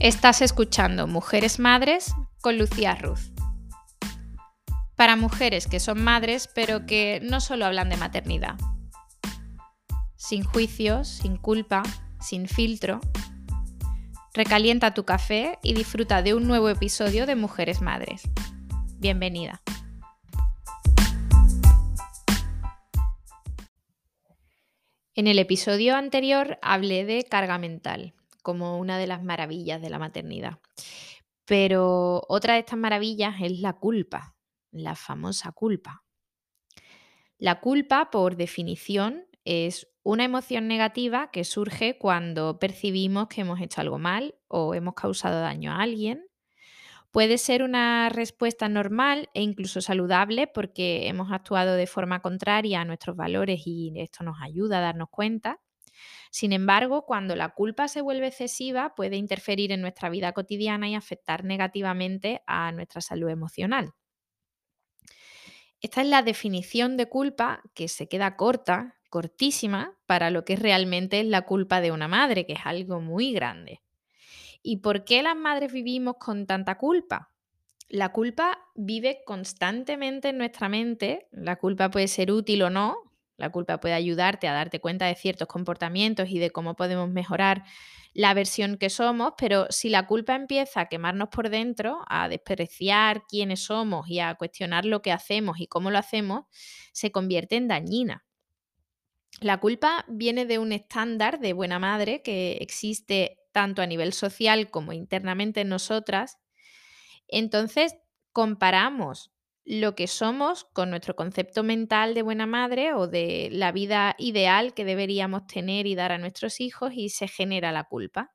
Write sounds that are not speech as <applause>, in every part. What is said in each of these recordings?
Estás escuchando Mujeres Madres con Lucía Ruz. Para mujeres que son madres, pero que no solo hablan de maternidad. Sin juicios, sin culpa, sin filtro. Recalienta tu café y disfruta de un nuevo episodio de Mujeres Madres. Bienvenida. En el episodio anterior hablé de carga mental como una de las maravillas de la maternidad. Pero otra de estas maravillas es la culpa, la famosa culpa. La culpa, por definición, es una emoción negativa que surge cuando percibimos que hemos hecho algo mal o hemos causado daño a alguien. Puede ser una respuesta normal e incluso saludable porque hemos actuado de forma contraria a nuestros valores y esto nos ayuda a darnos cuenta. Sin embargo, cuando la culpa se vuelve excesiva, puede interferir en nuestra vida cotidiana y afectar negativamente a nuestra salud emocional. Esta es la definición de culpa que se queda corta, cortísima, para lo que es realmente la culpa de una madre, que es algo muy grande. ¿Y por qué las madres vivimos con tanta culpa? La culpa vive constantemente en nuestra mente, la culpa puede ser útil o no, la culpa puede ayudarte a darte cuenta de ciertos comportamientos y de cómo podemos mejorar la versión que somos, pero si la culpa empieza a quemarnos por dentro, a despreciar quiénes somos y a cuestionar lo que hacemos y cómo lo hacemos, se convierte en dañina. La culpa viene de un estándar de buena madre que existe tanto a nivel social como internamente en nosotras. Entonces, comparamos lo que somos con nuestro concepto mental de buena madre o de la vida ideal que deberíamos tener y dar a nuestros hijos y se genera la culpa.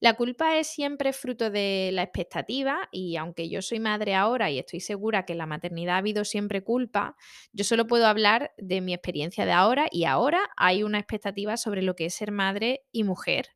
La culpa es siempre fruto de la expectativa y aunque yo soy madre ahora y estoy segura que en la maternidad ha habido siempre culpa, yo solo puedo hablar de mi experiencia de ahora y ahora hay una expectativa sobre lo que es ser madre y mujer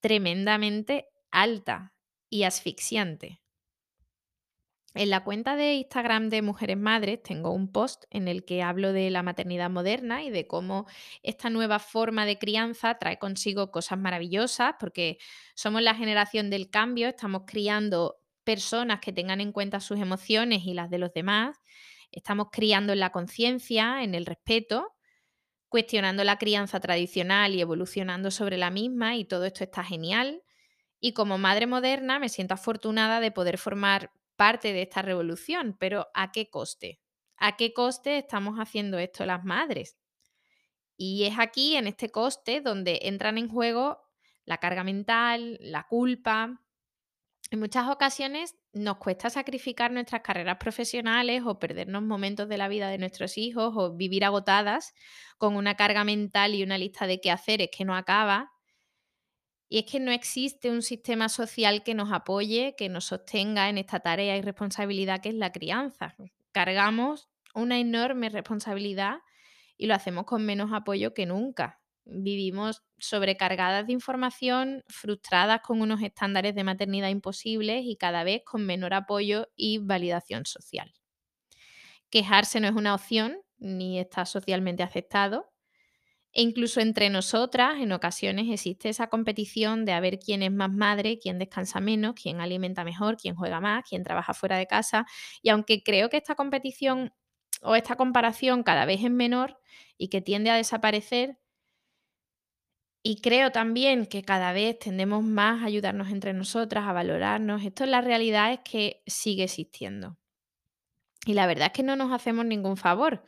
tremendamente alta y asfixiante. En la cuenta de Instagram de Mujeres Madres tengo un post en el que hablo de la maternidad moderna y de cómo esta nueva forma de crianza trae consigo cosas maravillosas, porque somos la generación del cambio, estamos criando personas que tengan en cuenta sus emociones y las de los demás, estamos criando en la conciencia, en el respeto, cuestionando la crianza tradicional y evolucionando sobre la misma y todo esto está genial. Y como madre moderna me siento afortunada de poder formar parte de esta revolución, pero ¿a qué coste? ¿A qué coste estamos haciendo esto las madres? Y es aquí, en este coste, donde entran en juego la carga mental, la culpa. En muchas ocasiones nos cuesta sacrificar nuestras carreras profesionales o perdernos momentos de la vida de nuestros hijos o vivir agotadas con una carga mental y una lista de quehaceres que no acaba y es que no existe un sistema social que nos apoye, que nos sostenga en esta tarea y responsabilidad que es la crianza. Cargamos una enorme responsabilidad y lo hacemos con menos apoyo que nunca. Vivimos sobrecargadas de información, frustradas con unos estándares de maternidad imposibles y cada vez con menor apoyo y validación social. Quejarse no es una opción ni está socialmente aceptado e incluso entre nosotras, en ocasiones existe esa competición de a ver quién es más madre, quién descansa menos, quién alimenta mejor, quién juega más, quién trabaja fuera de casa. Y aunque creo que esta competición o esta comparación cada vez es menor y que tiende a desaparecer, y creo también que cada vez tendemos más a ayudarnos entre nosotras, a valorarnos. Esto en la realidad es que sigue existiendo. Y la verdad es que no nos hacemos ningún favor,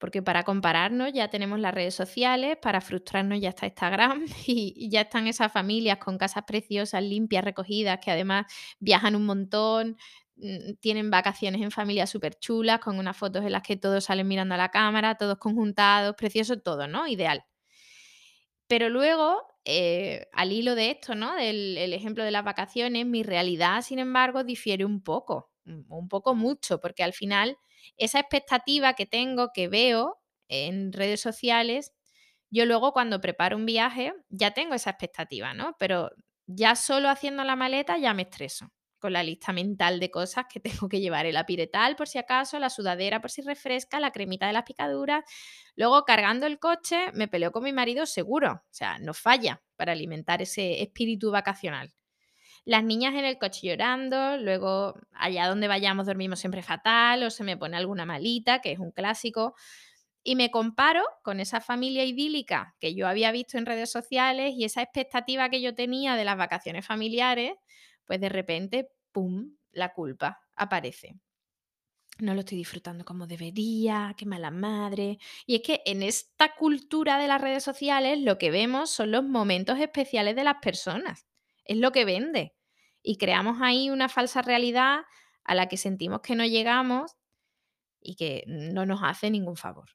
porque para compararnos ya tenemos las redes sociales, para frustrarnos ya está Instagram <laughs> y, ya están esas familias con casas preciosas, limpias, recogidas, que además viajan un montón, mm, tienen vacaciones en familias súper chulas, con unas fotos en las que todos salen mirando a la cámara, todos conjuntados, precioso todo, ¿no? Ideal. Pero luego, eh, al hilo de esto, ¿no? Del el ejemplo de las vacaciones, mi realidad, sin embargo, difiere un poco, un poco mucho, porque al final esa expectativa que tengo, que veo en redes sociales, yo luego cuando preparo un viaje ya tengo esa expectativa, ¿no? Pero ya solo haciendo la maleta ya me estreso con la lista mental de cosas que <laughs> tengo que llevar. El apiretal por si acaso, la sudadera por si refresca, la cremita de las picaduras. Luego cargando el coche me peleo con mi marido seguro. O sea, no falla para alimentar ese espíritu vacacional. Las niñas en el coche llorando, luego allá donde vayamos dormimos siempre fatal o se me pone alguna malita, que es un clásico. Y me comparo con esa familia idílica que yo había visto en redes sociales y esa expectativa que yo tenía de las vacaciones familiares, pues de repente, ¡pum!, la culpa aparece. No lo estoy disfrutando como debería, qué mala madre. Y es que en esta cultura de las redes sociales lo que vemos son los momentos especiales de las personas. Es lo que vende. Y creamos ahí una falsa realidad a la que sentimos que no llegamos y que no nos hace ningún favor.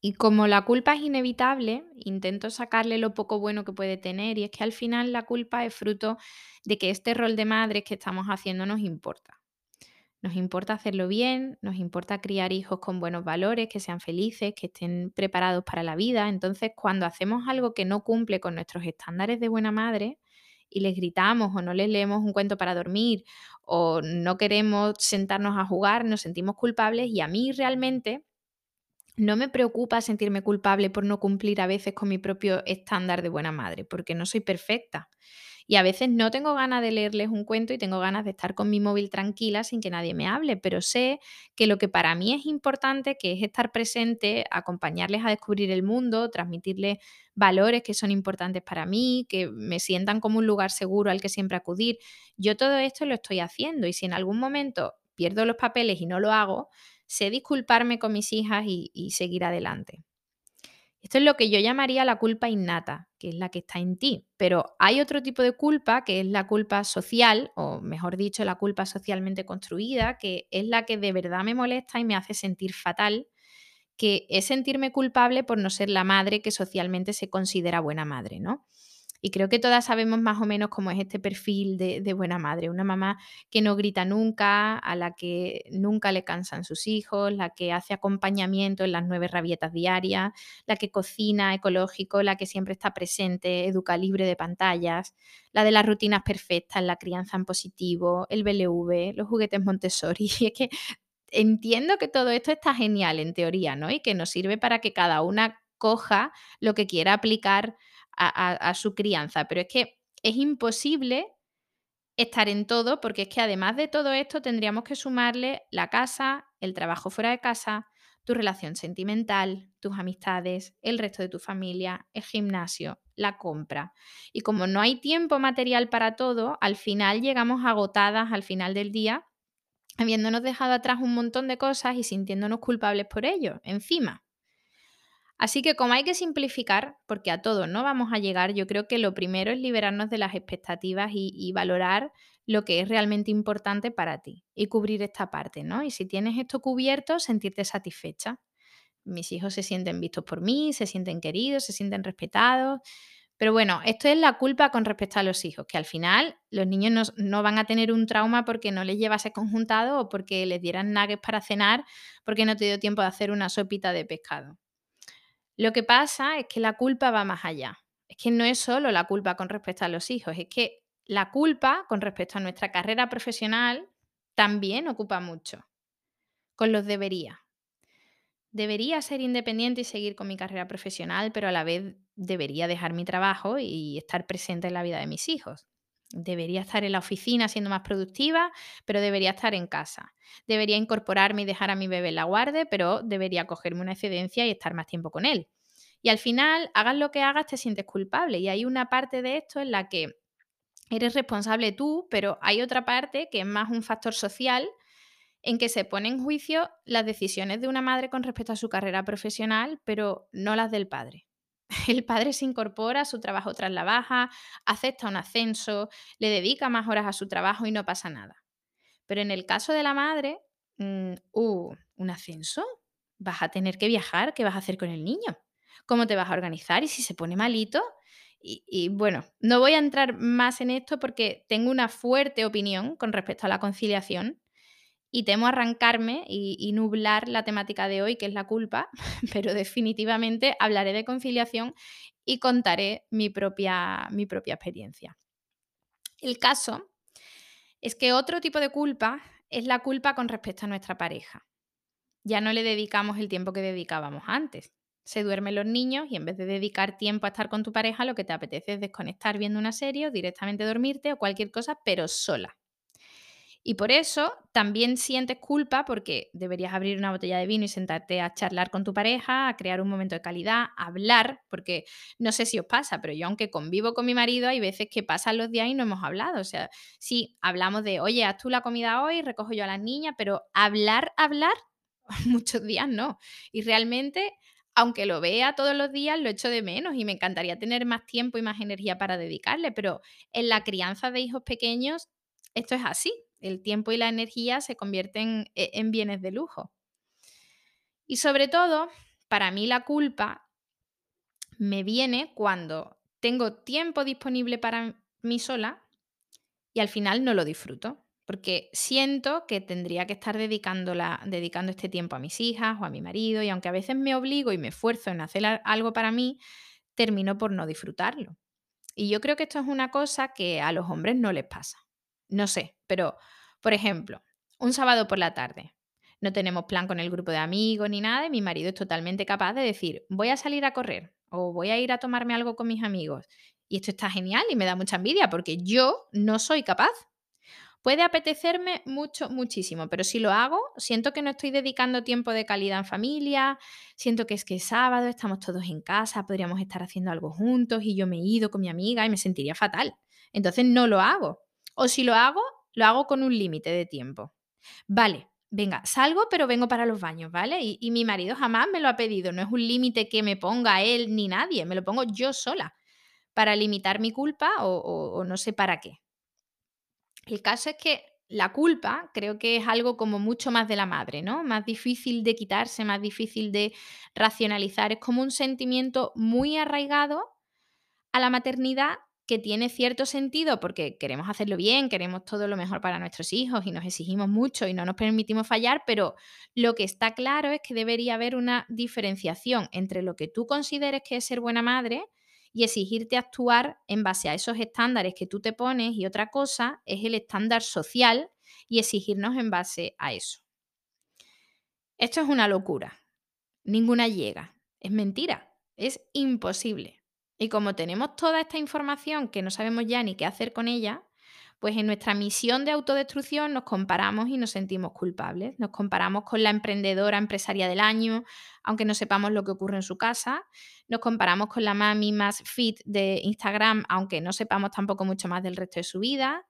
Y como la culpa es inevitable, intento sacarle lo poco bueno que puede tener y es que al final la culpa es fruto de que este rol de madre que estamos haciendo nos importa. Nos importa hacerlo bien, nos importa criar hijos con buenos valores, que sean felices, que estén preparados para la vida. Entonces, cuando hacemos algo que no cumple con nuestros estándares de buena madre y les gritamos o no les leemos un cuento para dormir o no queremos sentarnos a jugar, nos sentimos culpables y a mí realmente no me preocupa sentirme culpable por no cumplir a veces con mi propio estándar de buena madre, porque no soy perfecta. Y a veces no tengo ganas de leerles un cuento y tengo ganas de estar con mi móvil tranquila sin que nadie me hable, pero sé que lo que para mí es importante, que es estar presente, acompañarles a descubrir el mundo, transmitirles valores que son importantes para mí, que me sientan como un lugar seguro al que siempre acudir. Yo todo esto lo estoy haciendo y si en algún momento pierdo los papeles y no lo hago, sé disculparme con mis hijas y, seguir adelante. Esto es lo que yo llamaría la culpa innata, que es la que está en ti. Pero hay otro tipo de culpa, que es la culpa social, o mejor dicho, la culpa socialmente construida, que es la que de verdad me molesta y me hace sentir fatal, que es sentirme culpable por no ser la madre que socialmente se considera buena madre, ¿no? Y creo que todas sabemos más o menos cómo es este perfil de, buena madre. Una mamá que no grita nunca, a la que nunca le cansan sus hijos, la que hace acompañamiento en las nueve rabietas diarias, la que cocina ecológico, la que siempre está presente, educa libre de pantallas, la de las rutinas perfectas, la crianza en positivo, el BLV, los juguetes Montessori. <laughs> Y es que entiendo que todo esto está genial en teoría, ¿no? Y que nos sirve para que cada una coja lo que quiera aplicar a, su crianza. Pero es que es imposible estar en todo porque es que además de todo esto tendríamos que sumarle la casa, el trabajo fuera de casa, tu relación sentimental, tus amistades, el resto de tu familia, el gimnasio, la compra. Y como no hay tiempo material para todo, al final llegamos agotadas al final del día, habiéndonos dejado atrás un montón de cosas y sintiéndonos culpables por ello, encima. Así que como hay que simplificar, porque a todos no vamos a llegar, yo creo que lo primero es liberarnos de las expectativas y, valorar lo que es realmente importante para ti y cubrir esta parte, ¿no? Y si tienes esto cubierto, sentirte satisfecha. Mis hijos se sienten vistos por mí, se sienten queridos, se sienten respetados. Pero bueno, esto es la culpa con respecto a los hijos, que al final los niños no, van a tener un trauma porque no les llevase conjuntado o porque les dieran nuggets para cenar porque no te dio tiempo de hacer una sopita de pescado. Lo que pasa es que la culpa va más allá. Es que no es solo la culpa con respecto a los hijos, es que la culpa con respecto a nuestra carrera profesional también ocupa mucho. Con los debería. Debería ser independiente y seguir con mi carrera profesional, pero a la vez debería dejar mi trabajo y estar presente en la vida de mis hijos. Debería estar en la oficina siendo más productiva, pero debería estar en casa. Debería incorporarme y dejar a mi bebé en la guardia, pero debería cogerme una excedencia y estar más tiempo con él. Y al final, hagas lo que hagas, te sientes culpable. Y hay una parte de esto en la que eres responsable tú, pero hay otra parte que es más un factor social en que se pone en juicio las decisiones de una madre con respecto a su carrera profesional, pero no las del padre. El padre se incorpora a su trabajo tras la baja, acepta un ascenso, le dedica más horas a su trabajo y no pasa nada. Pero en el caso de la madre, mm, uh, ¿un ascenso? ¿Vas a tener que viajar? ¿Qué vas a hacer con el niño? ¿Cómo te vas a organizar? ¿Y si se pone malito? Y, y, bueno, no voy a entrar más en esto porque tengo una fuerte opinión con respecto a la conciliación y temo arrancarme y, nublar la temática de hoy, que es la culpa, <laughs> pero definitivamente hablaré de conciliación y contaré mi propia, mi propia experiencia. El caso es que otro tipo de culpa es la culpa con respecto a nuestra pareja. Ya no le dedicamos el tiempo que dedicábamos antes. se duermen los niños y en vez de dedicar tiempo a estar con tu pareja, lo que te apetece es desconectar viendo una serie o directamente dormirte o cualquier cosa, pero sola. Y por eso también sientes culpa porque deberías abrir una botella de vino y sentarte a charlar con tu pareja, a crear un momento de calidad, a hablar, porque no sé si os pasa, pero yo aunque convivo con mi marido, hay veces que pasan los días y no hemos hablado. O sea, sí, hablamos de, oye, haz tú la comida hoy, recojo yo a las niñas, pero hablar, hablar, <laughs> muchos días no. Y realmente aunque lo vea todos los días, lo echo de menos y me encantaría tener más tiempo y más energía para dedicarle, pero en la crianza de hijos pequeños esto es así el tiempo y la energía se convierten e, en bienes de lujo. Y sobre todo, para mí la culpa me viene cuando tengo tiempo disponible para mí sola y al final no lo disfruto, porque siento que tendría que estar dedicando este tiempo a mis hijas o a mi marido y aunque a veces me obligo y me esfuerzo en hacer algo para mí, termino por no disfrutarlo. Y yo creo que esto es una cosa que a los hombres no les pasa. No sé, pero por ejemplo, un sábado por la tarde. No tenemos plan con el grupo de amigos ni nada y mi marido es totalmente capaz de decir, voy a salir a correr o voy a ir a tomarme algo con mis amigos. Y esto está genial y me da mucha envidia porque yo no soy capaz. Puede apetecerme mucho, muchísimo, pero si lo hago, siento que no estoy dedicando tiempo de calidad en familia, siento que es que es sábado, estamos todos en casa, podríamos estar haciendo algo juntos y yo me he ido con mi amiga y me sentiría fatal. Entonces no lo hago. O si lo hago, lo hago con un límite de tiempo. Vale, venga, salgo, pero vengo para los baños, ¿vale? Y, mi marido jamás me lo ha pedido, no es un límite que me ponga él ni nadie, me lo pongo yo sola para limitar mi culpa o, no sé para qué. El caso es que la culpa creo que es algo como mucho más de la madre, ¿no? Más difícil de quitarse, más difícil de racionalizar. Es como un sentimiento muy arraigado a la maternidad que tiene cierto sentido porque queremos hacerlo bien, queremos todo lo mejor para nuestros hijos y nos exigimos mucho y no nos permitimos fallar, pero lo que está claro es que debería haber una diferenciación entre lo que tú consideres que es ser buena madre y exigirte actuar en base a esos estándares que tú te pones y otra cosa es el estándar social y exigirnos en base a eso. Esto es una locura. Ninguna llega. Es mentira. Es imposible. Y como tenemos toda esta información que no sabemos ya ni qué hacer con ella, pues en nuestra misión de autodestrucción nos comparamos y nos sentimos culpables. Nos comparamos con la emprendedora empresaria del año, aunque no sepamos lo que ocurre en su casa. Nos comparamos con la mami más fit de Instagram, aunque no sepamos tampoco mucho más del resto de su vida.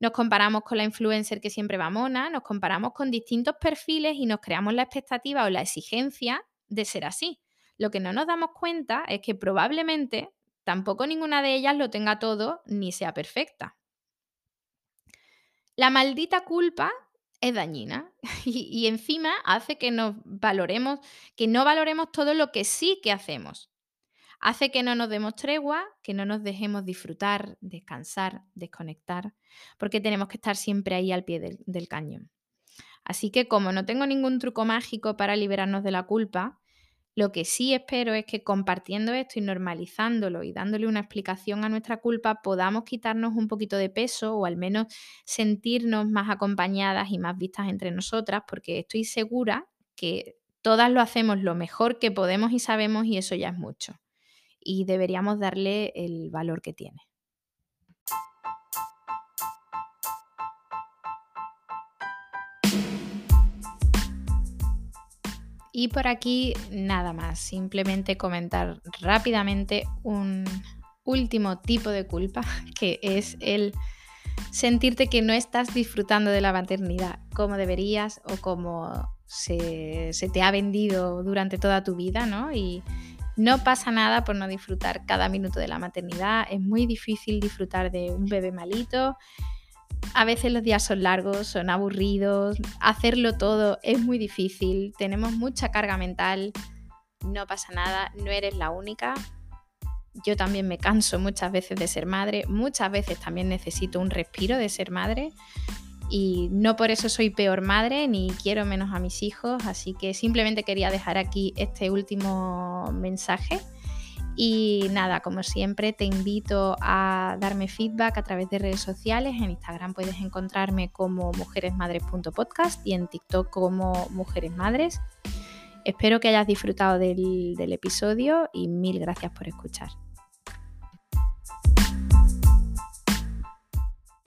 Nos comparamos con la influencer que siempre va mona, nos comparamos con distintos perfiles y nos creamos la expectativa o la exigencia de ser así. Lo que no nos damos cuenta es que probablemente tampoco ninguna de ellas lo tenga todo ni sea perfecta. La maldita culpa es dañina <laughs> y, encima hace que nos valoremos, que no valoremos todo lo que sí que hacemos. Hace que no nos demos tregua, que no nos dejemos disfrutar, descansar, desconectar, porque tenemos que estar siempre ahí al pie del, del cañón. Así que como no tengo ningún truco mágico para liberarnos de la culpa, lo que sí espero es que compartiendo esto y normalizándolo y dándole una explicación a nuestra culpa podamos quitarnos un poquito de peso o al menos sentirnos más acompañadas y más vistas entre nosotras, porque estoy segura que todas lo hacemos lo mejor que podemos y sabemos y eso ya es mucho. Y deberíamos darle el valor que tiene. Y por aquí nada más, simplemente comentar rápidamente un último tipo de culpa, <laughs> que es el sentirte que no estás disfrutando de la maternidad como deberías o como se, te ha vendido durante toda tu vida, ¿no? Y no pasa nada por no disfrutar cada minuto de la maternidad, es muy difícil disfrutar de un bebé malito, a veces los días son largos, son aburridos, hacerlo todo es muy difícil, tenemos mucha carga mental, no pasa nada, no eres la única. Yo también me canso muchas veces de ser madre, muchas veces también necesito un respiro de ser madre y no por eso soy peor madre ni quiero menos a mis hijos, así que simplemente quería dejar aquí este último mensaje y nada, como siempre, te invito a darme feedback a través de redes sociales. En Instagram puedes encontrarme como mujeresmadres.podcast y en TikTok como Mujeres Madres. Espero que hayas disfrutado del episodio y mil gracias por escuchar.